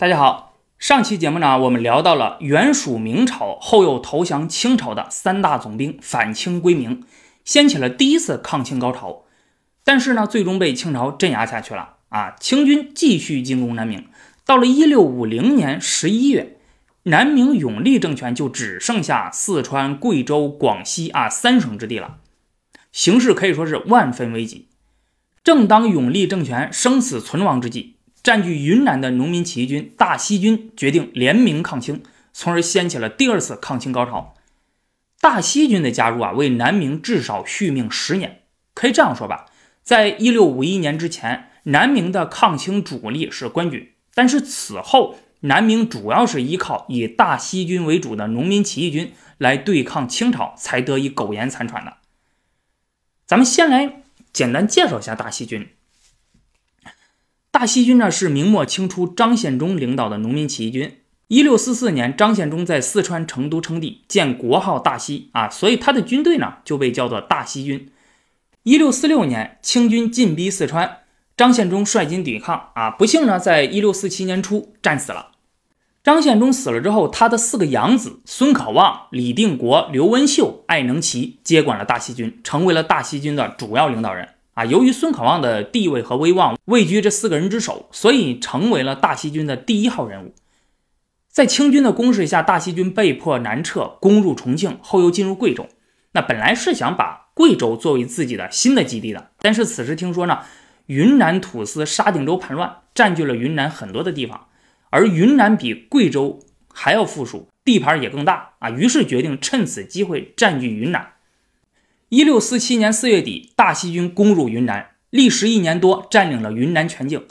大家好，上期节目呢，我们聊到了原属明朝后又投降清朝的三大总兵反清归明，掀起了第一次抗清高潮。但是呢，最终被清朝镇压下去了啊！清军继续进攻南明，到了一六五零年十一月，南明永历政权就只剩下四川、贵州、广西啊三省之地了，形势可以说是万分危急。正当永历政权生死存亡之际。占据云南的农民起义军大西军决定联名抗清，从而掀起了第二次抗清高潮。大西军的加入啊，为南明至少续命十年。可以这样说吧，在一六五一年之前，南明的抗清主力是官军，但是此后南明主要是依靠以大西军为主的农民起义军来对抗清朝，才得以苟延残喘的。咱们先来简单介绍一下大西军。大西军呢是明末清初张献忠领导的农民起义军。一六四四年，张献忠在四川成都称帝，建国号大西啊，所以他的军队呢就被叫做大西军。一六四六年，清军进逼四川，张献忠率军抵抗啊，不幸呢，在一六四七年初战死了。张献忠死了之后，他的四个养子孙可望、李定国、刘文秀、艾能奇接管了大西军，成为了大西军的主要领导人。啊，由于孙可望的地位和威望位居这四个人之首，所以成为了大西军的第一号人物。在清军的攻势下，大西军被迫南撤，攻入重庆，后又进入贵州。那本来是想把贵州作为自己的新的基地的，但是此时听说呢，云南土司沙顶洲叛乱，占据了云南很多的地方，而云南比贵州还要富庶，地盘也更大啊，于是决定趁此机会占据云南。一六四七年四月底，大西军攻入云南，历时一年多，占领了云南全境。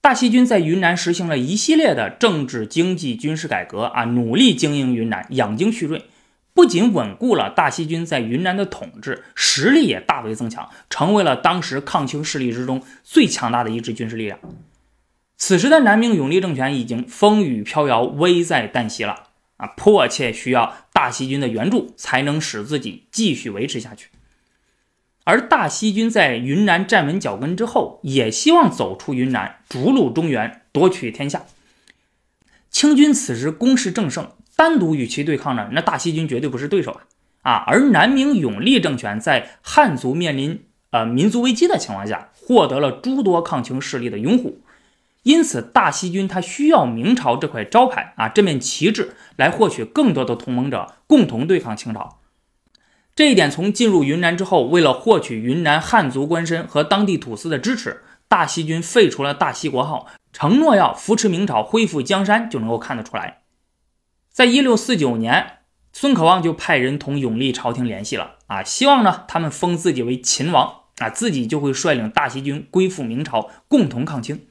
大西军在云南实行了一系列的政治、经济、军事改革啊，努力经营云南，养精蓄锐，不仅稳固了大西军在云南的统治，实力也大为增强，成为了当时抗清势力之中最强大的一支军事力量。此时的南明永历政权已经风雨飘摇，危在旦夕了。啊，迫切需要大西军的援助，才能使自己继续维持下去。而大西军在云南站稳脚跟之后，也希望走出云南，逐鹿中原，夺取天下。清军此时攻势正盛，单独与其对抗呢，那大西军绝对不是对手啊！啊，而南明永历政权在汉族面临呃民族危机的情况下，获得了诸多抗清势力的拥护。因此，大西军他需要明朝这块招牌啊，这面旗帜来获取更多的同盟者，共同对抗清朝。这一点从进入云南之后，为了获取云南汉族官绅和当地土司的支持，大西军废除了大西国号，承诺要扶持明朝恢复江山，就能够看得出来。在一六四九年，孙可望就派人同永历朝廷联系了啊，希望呢他们封自己为秦王啊，自己就会率领大西军归附明朝，共同抗清。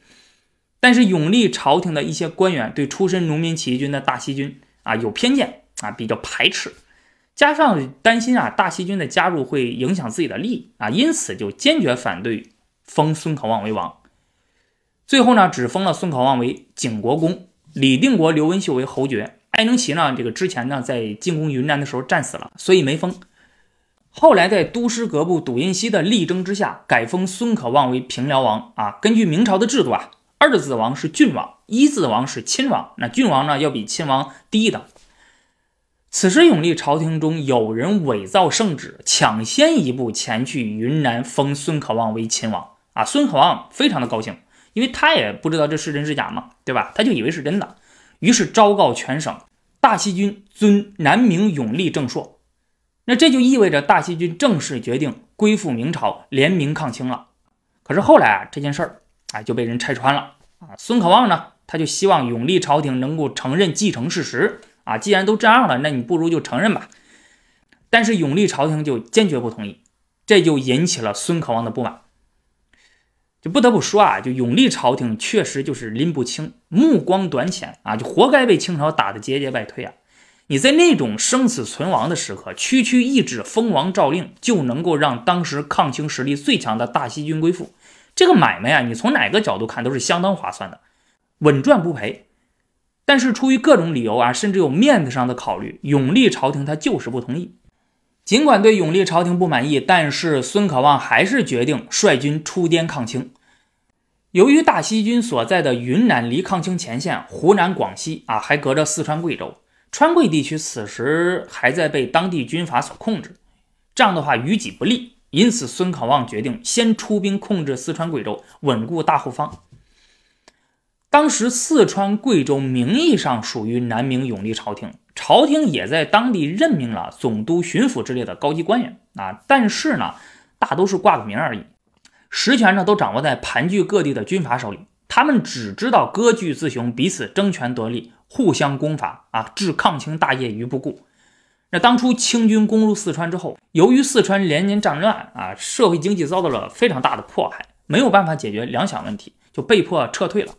但是永历朝廷的一些官员对出身农民起义军的大西军啊有偏见啊，比较排斥，加上担心啊大西军的加入会影响自己的利益啊，因此就坚决反对封孙可望为王。最后呢，只封了孙可望为景国公，李定国、刘文秀为侯爵。艾能奇呢，这个之前呢在进攻云南的时候战死了，所以没封。后来在都师阁部笃印锡的力争之下，改封孙可望为平辽王啊。根据明朝的制度啊。二字王是郡王，一字王是亲王。那郡王呢，要比亲王低一等。此时永历朝廷中有人伪造圣旨，抢先一步前去云南封孙可望为亲王啊！孙可望非常的高兴，因为他也不知道这是真是假嘛，对吧？他就以为是真的，于是昭告全省，大西军尊南明永历正朔。那这就意味着大西军正式决定归附明朝，联名抗清了。可是后来啊，这件事儿。啊，就被人拆穿了啊！孙可望呢，他就希望永历朝廷能够承认继承事实啊。既然都这样了，那你不如就承认吧。但是永历朝廷就坚决不同意，这就引起了孙可望的不满。就不得不说啊，就永历朝廷确实就是拎不清，目光短浅啊，就活该被清朝打得节节败退啊！你在那种生死存亡的时刻，区区一纸封王诏令，就能够让当时抗清实力最强的大西军归附。这个买卖啊，你从哪个角度看都是相当划算的，稳赚不赔。但是出于各种理由啊，甚至有面子上的考虑，永历朝廷他就是不同意。尽管对永历朝廷不满意，但是孙可望还是决定率军出滇抗清。由于大西军所在的云南离抗清前线湖南、广西啊，还隔着四川、贵州，川贵地区此时还在被当地军阀所控制，这样的话于己不利。因此，孙可望决定先出兵控制四川、贵州，稳固大后方。当时，四川、贵州名义上属于南明永历朝廷，朝廷也在当地任命了总督、巡抚之类的高级官员啊，但是呢，大都是挂个名而已。实权呢，都掌握在盘踞各地的军阀手里，他们只知道割据自雄，彼此争权夺利，互相攻伐啊，置抗清大业于不顾。那当初清军攻入四川之后，由于四川连年战乱啊，社会经济遭到了非常大的迫害，没有办法解决粮饷问题，就被迫撤退了。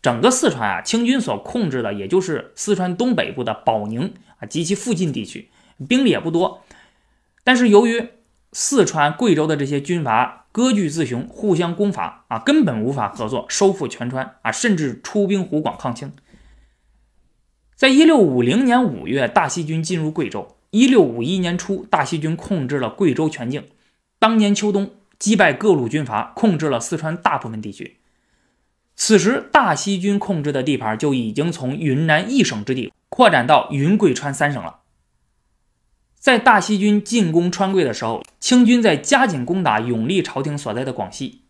整个四川啊，清军所控制的也就是四川东北部的保宁啊及其附近地区，兵力也不多。但是由于四川、贵州的这些军阀割据自雄，互相攻伐啊，根本无法合作收复全川啊，甚至出兵湖广抗清。在一六五零年五月，大西军进入贵州。一六五一年初，大西军控制了贵州全境。当年秋冬，击败各路军阀，控制了四川大部分地区。此时，大西军控制的地盘就已经从云南一省之地扩展到云贵川三省了。在大西军进攻川贵的时候，清军在加紧攻打永历朝廷所在的广西。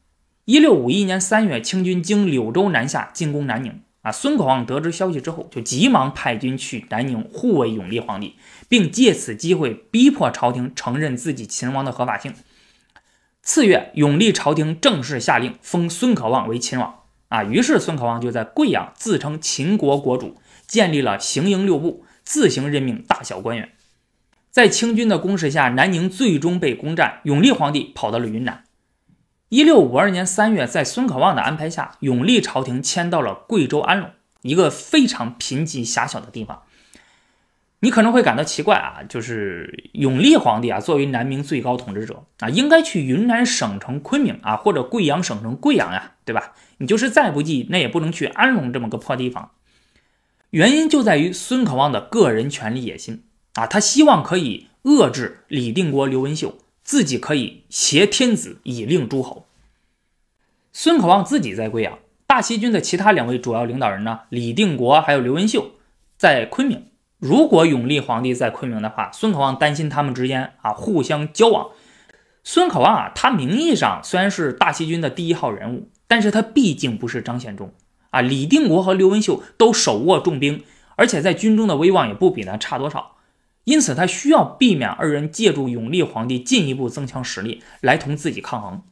一六五一年三月，清军经柳州南下进攻南宁。啊，孙可望得知消息之后，就急忙派军去南宁护卫永历皇帝，并借此机会逼迫朝廷承认自己秦王的合法性。次月，永历朝廷正式下令封孙可望为秦王。啊，于是孙可望就在贵阳自称秦国国主，建立了行营六部，自行任命大小官员。在清军的攻势下，南宁最终被攻占。永历皇帝跑到了云南。一六五二年三月，在孙可望的安排下，永历朝廷迁到了贵州安龙，一个非常贫瘠狭小的地方。你可能会感到奇怪啊，就是永历皇帝啊，作为南明最高统治者啊，应该去云南省城昆明啊，或者贵阳省城贵阳呀，对吧？你就是再不济，那也不能去安龙这么个破地方。原因就在于孙可望的个人权力野心。啊，他希望可以遏制李定国、刘文秀，自己可以挟天子以令诸侯。孙可望自己在贵阳，大西军的其他两位主要领导人呢，李定国还有刘文秀在昆明。如果永历皇帝在昆明的话，孙可望担心他们之间啊互相交往。孙可望啊，他名义上虽然是大西军的第一号人物，但是他毕竟不是张献忠啊。李定国和刘文秀都手握重兵，而且在军中的威望也不比他差多少。因此，他需要避免二人借助永历皇帝进一步增强实力来同自己抗衡。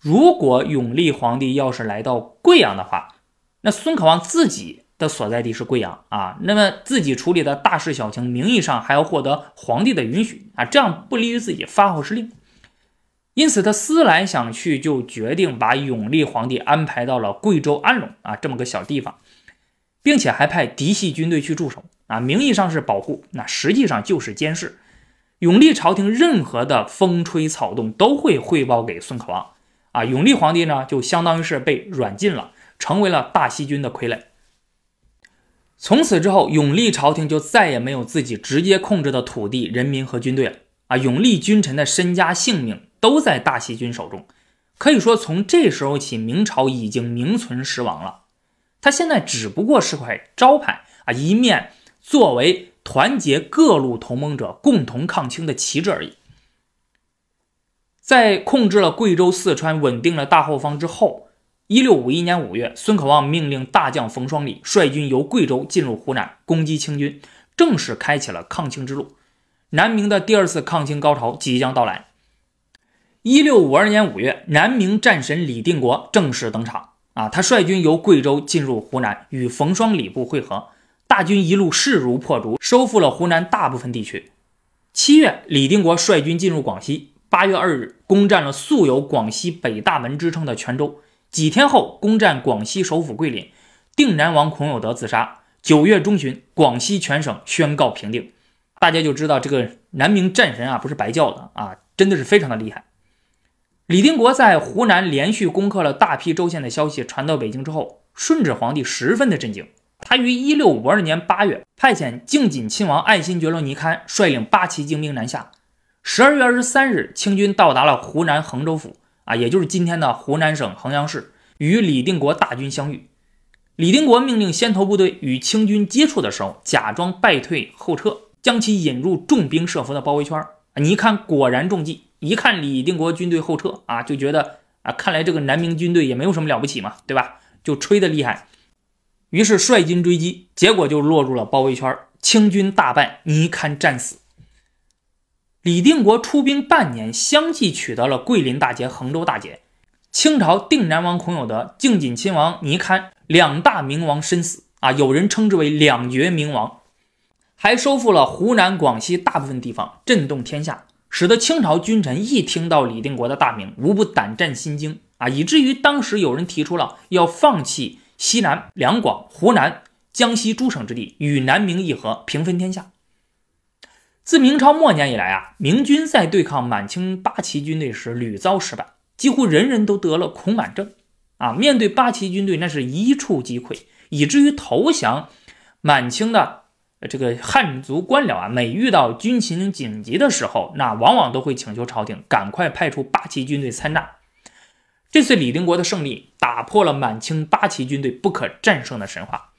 如果永历皇帝要是来到贵阳的话，那孙可望自己的所在地是贵阳啊，那么自己处理的大事小情，名义上还要获得皇帝的允许啊，这样不利于自己发号施令。因此，他思来想去，就决定把永历皇帝安排到了贵州安龙啊这么个小地方，并且还派嫡系军队去驻守。啊，名义上是保护，那实际上就是监视。永历朝廷任何的风吹草动都会汇报给孙可望。啊，永历皇帝呢，就相当于是被软禁了，成为了大西军的傀儡。从此之后，永历朝廷就再也没有自己直接控制的土地、人民和军队了。啊，永历君臣的身家性命都在大西军手中。可以说，从这时候起，明朝已经名存实亡了。他现在只不过是块招牌啊，一面。作为团结各路同盟者共同抗清的旗帜而已。在控制了贵州、四川、稳定了大后方之后，一六五一年五月，孙可望命令大将冯双礼率军由贵州进入湖南，攻击清军，正式开启了抗清之路。南明的第二次抗清高潮即将到来。一六五二年五月，南明战神李定国正式登场。啊，他率军由贵州进入湖南，与冯双礼部会合。大军一路势如破竹，收复了湖南大部分地区。七月，李定国率军进入广西。八月二日，攻占了素有“广西北大门”之称的泉州。几天后，攻占广西首府桂林。定南王孔有德自杀。九月中旬，广西全省宣告平定。大家就知道这个南明战神啊，不是白叫的啊，真的是非常的厉害。李定国在湖南连续攻克了大批州县的消息传到北京之后，顺治皇帝十分的震惊。他于一六五二年八月派遣靖锦亲王爱新觉罗尼堪率领八旗精兵南下。十二月二十三日，清军到达了湖南衡州府，啊，也就是今天的湖南省衡阳市，与李定国大军相遇。李定国命令先头部队与清军接触的时候，假装败退后撤，将其引入重兵设伏的包围圈。你一看，果然中计。一看李定国军队后撤啊，就觉得啊，看来这个南明军队也没有什么了不起嘛，对吧？就吹得厉害。于是率军追击，结果就落入了包围圈，清军大败，倪堪战死。李定国出兵半年，相继取得了桂林大捷、衡州大捷。清朝定南王孔有德、靖锦亲王倪堪两大明王身死啊，有人称之为两绝明王，还收复了湖南、广西大部分地方，震动天下，使得清朝君臣一听到李定国的大名，无不胆战心惊啊，以至于当时有人提出了要放弃西南、两广、湖南、江西诸省之地，与南明议和，平分天下。自明朝末年以来啊，明军在对抗满清八旗军队时屡遭失败。几乎人人都得了恐满症，啊，面对八旗军队那是一触即溃，以至于投降满清的这个汉族官僚啊，每遇到军情紧急的时候，那往往都会请求朝廷赶快派出八旗军队参战。这次李定国的胜利打破了满清八旗军队不可战胜的神话，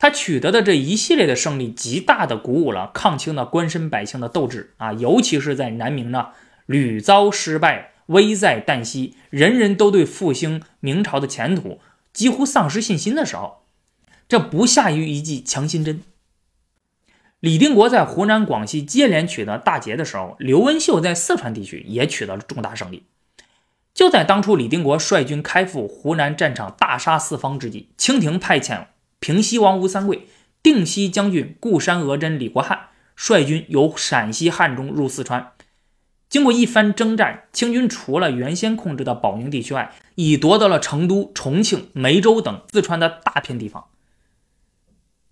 他取得的这一系列的胜利，极大的鼓舞了抗清的官绅百姓的斗志啊，尤其是在南明呢屡遭失败。危在旦夕，人人都对复兴明朝的前途几乎丧失信心的时候，这不下于一剂强心针。李定国在湖南、广西接连取得大捷的时候，刘文秀在四川地区也取得了重大胜利。就在当初李定国率军开赴湖南战场，大杀四方之际，清廷派遣平西王吴三桂、定西将军固山额真李国汉率军由陕西汉中入四川。经过一番征战，清军除了原先控制的保宁地区外，已夺得了成都、重庆、梅州等四川的大片地方。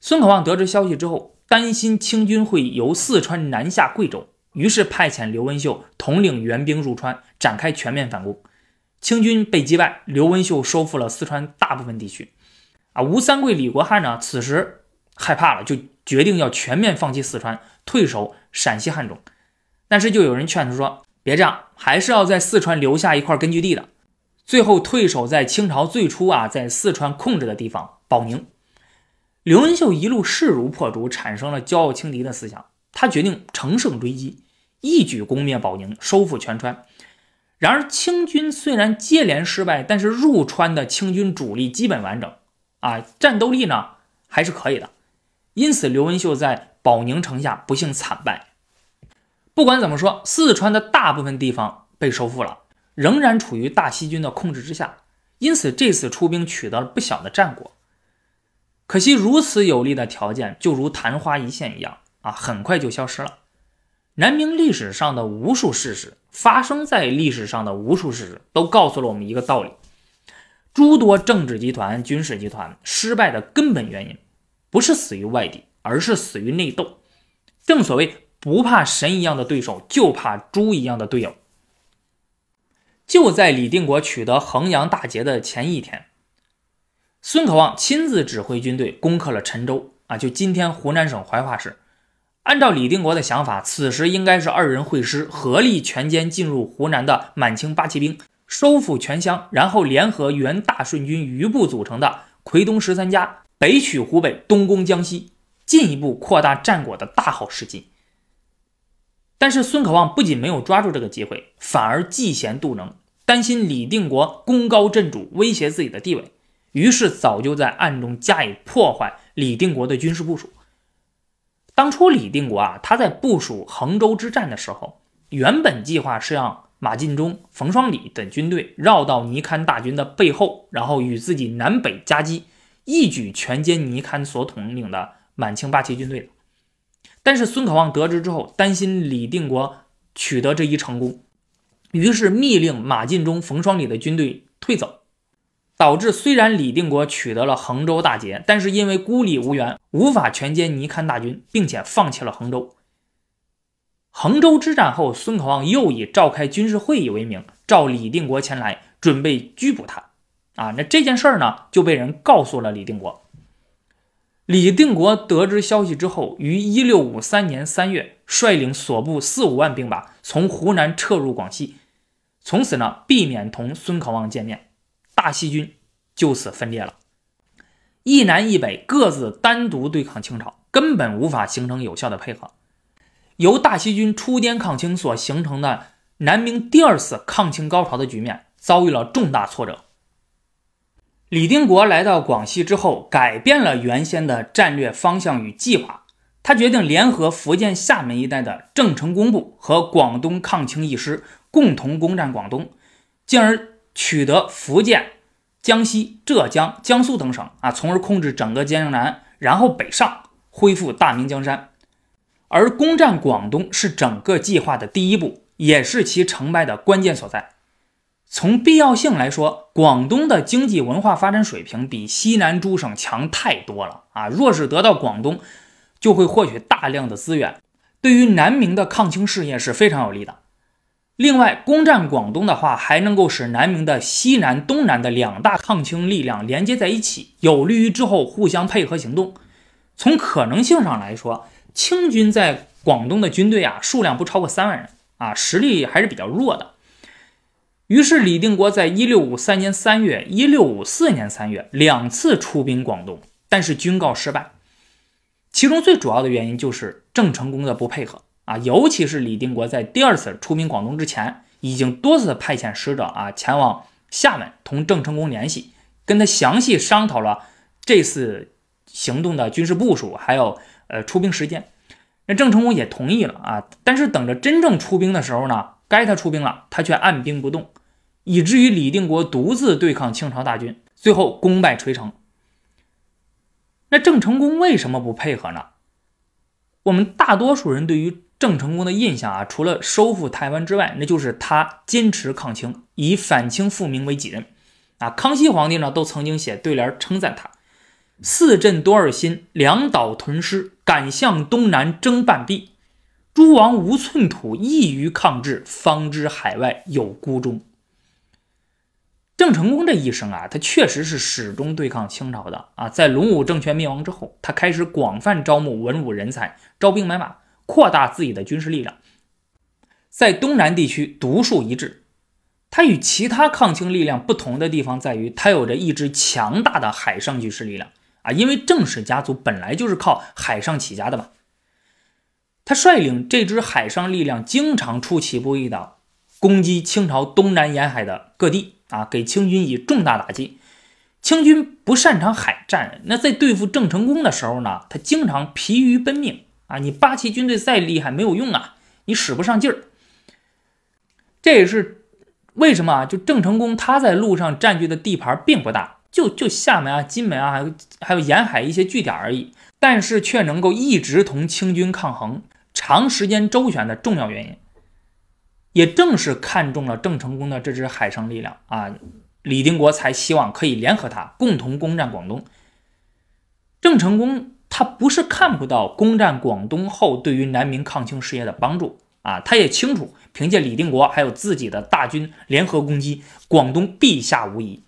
孙可望得知消息之后，担心清军会由四川南下贵州，于是派遣刘文秀统领援兵入川，展开全面反攻。清军被击败，刘文秀收复了四川大部分地区。啊，吴三桂、李国汉呢，此时害怕了，就决定要全面放弃四川，退守陕西汉中。但是就有人劝他说：“别这样，还是要在四川留下一块根据地的。”最后退守在清朝最初啊在四川控制的地方保宁。刘文秀一路势如破竹，产生了骄傲轻敌的思想。他决定乘胜追击，一举攻灭保宁，收复全川。然而清军虽然接连失败，但是入川的清军主力基本完整啊，战斗力呢还是可以的。因此，刘文秀在保宁城下不幸惨败。不管怎么说，四川的大部分地方被收复了，仍然处于大西军的控制之下，因此这次出兵取得了不小的战果。可惜如此有利的条件，就如昙花一现一样啊，很快就消失了。南明历史上的无数事实，发生在历史上的无数事实，都告诉了我们一个道理：诸多政治集团、军事集团失败的根本原因，不是死于外敌，而是死于内斗。正所谓。不怕神一样的对手，就怕猪一样的队友。就在李定国取得衡阳大捷的前一天，孙可望亲自指挥军队攻克了陈州啊，就今天湖南省怀化市。按照李定国的想法，此时应该是二人会师，合力全歼进入湖南的满清八旗兵，收复全乡，然后联合原大顺军余部组成的奎东十三家，北取湖北，东攻江西，进一步扩大战果的大好时机。但是孙可望不仅没有抓住这个机会，反而嫉贤妒能，担心李定国功高震主，威胁自己的地位，于是早就在暗中加以破坏李定国的军事部署。当初李定国啊，他在部署衡州之战的时候，原本计划是让马进忠、冯双礼等军队绕到倪堪大军的背后，然后与自己南北夹击，一举全歼倪堪所统领的满清八旗军队的。但是孙可望得知之后，担心李定国取得这一成功，于是密令马进忠、冯双礼的军队退走，导致虽然李定国取得了衡州大捷，但是因为孤立无援，无法全歼倪堪大军，并且放弃了衡州。衡州之战后，孙可望又以召开军事会议为名，召李定国前来，准备拘捕他。啊，那这件事儿呢，就被人告诉了李定国。李定国得知消息之后，于一六五三年三月率领所部四五万兵马从湖南撤入广西，从此呢避免同孙可望见面，大西军就此分裂了。一南一北各自单独对抗清朝，根本无法形成有效的配合。由大西军出滇抗清所形成的南明第二次抗清高潮的局面遭遇了重大挫折。李定国来到广西之后，改变了原先的战略方向与计划。他决定联合福建厦门一带的郑成功部和广东抗清义师，共同攻占广东，进而取得福建、江西、浙江、江苏等省啊，从而控制整个江南，然后北上，恢复大明江山。而攻占广东是整个计划的第一步，也是其成败的关键所在。从必要性来说，广东的经济文化发展水平比西南诸省强太多了啊！若是得到广东，就会获取大量的资源，对于南明的抗清事业是非常有利的。另外，攻占广东的话，还能够使南明的西南、东南的两大抗清力量连接在一起，有利于之后互相配合行动。从可能性上来说，清军在广东的军队啊，数量不超过三万人啊，实力还是比较弱的。于是，李定国在一六五三年三月、一六五四年三月两次出兵广东，但是均告失败。其中最主要的原因就是郑成功的不配合啊，尤其是李定国在第二次出兵广东之前，已经多次派遣使者啊前往厦门同郑成功联系，跟他详细商讨了这次行动的军事部署，还有呃出兵时间。那郑成功也同意了啊，但是等着真正出兵的时候呢，该他出兵了，他却按兵不动，以至于李定国独自对抗清朝大军，最后功败垂成。那郑成功为什么不配合呢？我们大多数人对于郑成功的印象啊，除了收复台湾之外，那就是他坚持抗清，以反清复明为己任。啊，康熙皇帝呢都曾经写对联称赞他：“四镇多尔心，两岛屯师，敢向东南争半壁。诸王无寸土，易于抗制，方知海外有孤忠。”郑成功这一生啊，他确实是始终对抗清朝的啊。在隆武政权灭亡之后，他开始广泛招募文武人才，招兵买马，扩大自己的军事力量，在东南地区独树一帜。他与其他抗清力量不同的地方在于，他有着一支强大的海上军事力量啊。因为郑氏家族本来就是靠海上起家的嘛，他率领这支海上力量，经常出其不意的攻击清朝东南沿海的各地。啊，给清军以重大打击。清军不擅长海战，那在对付郑成功的时候呢，他经常疲于奔命啊。你八旗军队再厉害没有用啊，你使不上劲儿。这也是为什么啊？就郑成功他在路上占据的地盘并不大，就就厦门啊、金门啊，还有沿海一些据点而已。但是却能够一直同清军抗衡，长时间周旋的重要原因。也正是看中了郑成功的这支海上力量啊，李定国才希望可以联合他共同攻占广东。郑成功他不是看不到攻占广东后对于南明抗清事业的帮助啊，他也清楚凭借李定国还有自己的大军联合攻击广东必下无疑，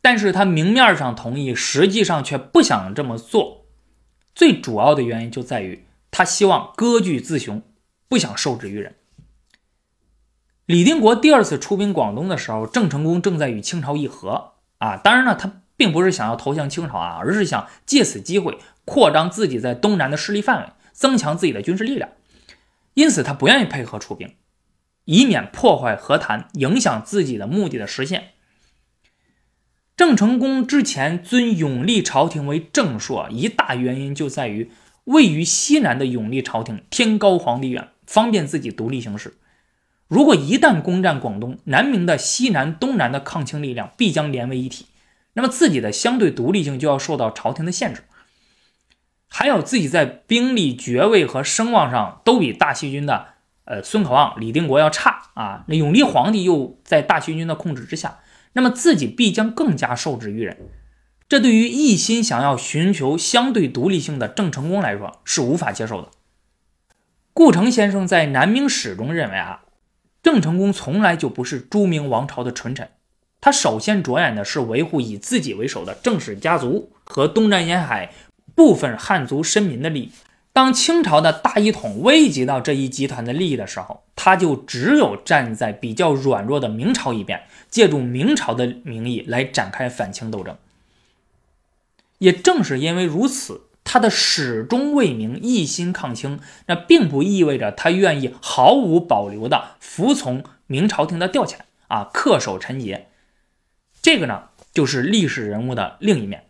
但是他明面上同意，实际上却不想这么做。最主要的原因就在于他希望割据自雄，不想受制于人。李定国第二次出兵广东的时候，郑成功正在与清朝议和啊。当然呢，他并不是想要投降清朝啊，而是想借此机会扩张自己在东南的势力范围，增强自己的军事力量。因此，他不愿意配合出兵，以免破坏和谈，影响自己的目的的实现。郑成功之前尊永历朝廷为正朔，一大原因就在于位于西南的永历朝廷天高皇帝远，方便自己独立行事。如果一旦攻占广东，南明的西南、东南的抗清力量必将连为一体，那么自己的相对独立性就要受到朝廷的限制，还有自己在兵力、爵位和声望上都比大西军的呃孙可望、李定国要差啊。那永历皇帝又在大西军的控制之下，那么自己必将更加受制于人，这对于一心想要寻求相对独立性的郑成功来说是无法接受的。顾城先生在《南明史》中认为啊。郑成功从来就不是朱明王朝的纯臣，他首先着眼的是维护以自己为首的郑氏家族和东南沿海部分汉族绅民的利益。当清朝的大一统危及到这一集团的利益的时候，他就只有站在比较软弱的明朝一边，借助明朝的名义来展开反清斗争。也正是因为如此，他的始终为明，一心抗清，那并不意味着他愿意毫无保留的服从明朝廷的调遣啊，恪守臣节。这个呢，就是历史人物的另一面。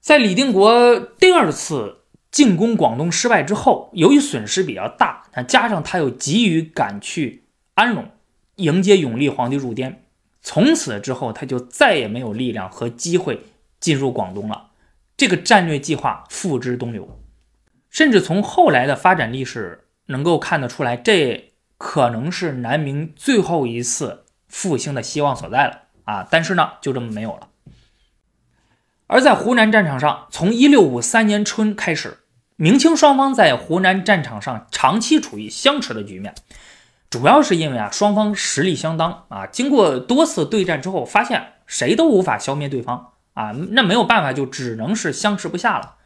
在李定国第二次进攻广东失败之后，由于损失比较大，那加上他又急于赶去安隆迎接永历皇帝入滇，从此之后他就再也没有力量和机会进入广东了。这个战略计划付之东流，甚至从后来的发展历史能够看得出来，这可能是南明最后一次复兴的希望所在了啊！但是呢，就这么没有了。而在湖南战场上，从一六五三年春开始，明清双方在湖南战场上长期处于相持的局面，主要是因为啊双方实力相当啊，经过多次对战之后，发现谁都无法消灭对方啊，那没有办法，就只能是相持不下了。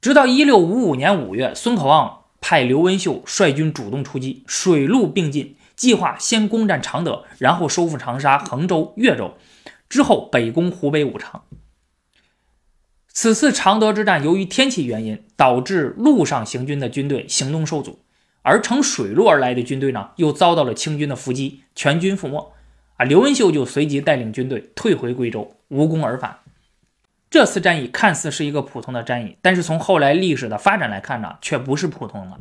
直到一六五五年五月，孙可望派刘文秀率军主动出击，水陆并进，计划先攻占常德，然后收复长沙、衡州、岳州，之后北攻湖北武昌。此次常德之战，由于天气原因，导致陆上行军的军队行动受阻，而乘水路而来的军队呢，又遭到了清军的伏击，全军覆没。啊，刘文秀就随即带领军队退回贵州，无功而返。这次战役看似是一个普通的战役，但是从后来历史的发展来看呢，却不是普通的。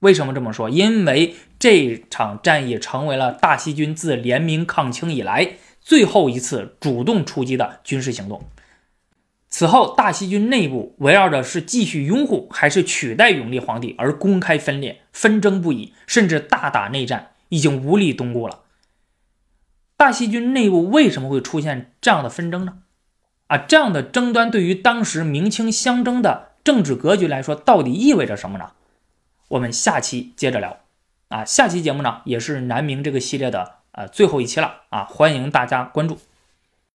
为什么这么说？因为这场战役成为了大西军自联明抗清以来最后一次主动出击的军事行动。此后，大西军内部围绕着是继续拥护还是取代永历皇帝而公开分裂、纷争不已，甚至大打内战，已经无力东顾了。大西军内部为什么会出现这样的纷争呢？啊，这样的争端对于当时明清相争的政治格局来说，到底意味着什么呢？我们下期接着聊。啊，下期节目呢，也是南明这个系列的呃最后一期了啊，欢迎大家关注。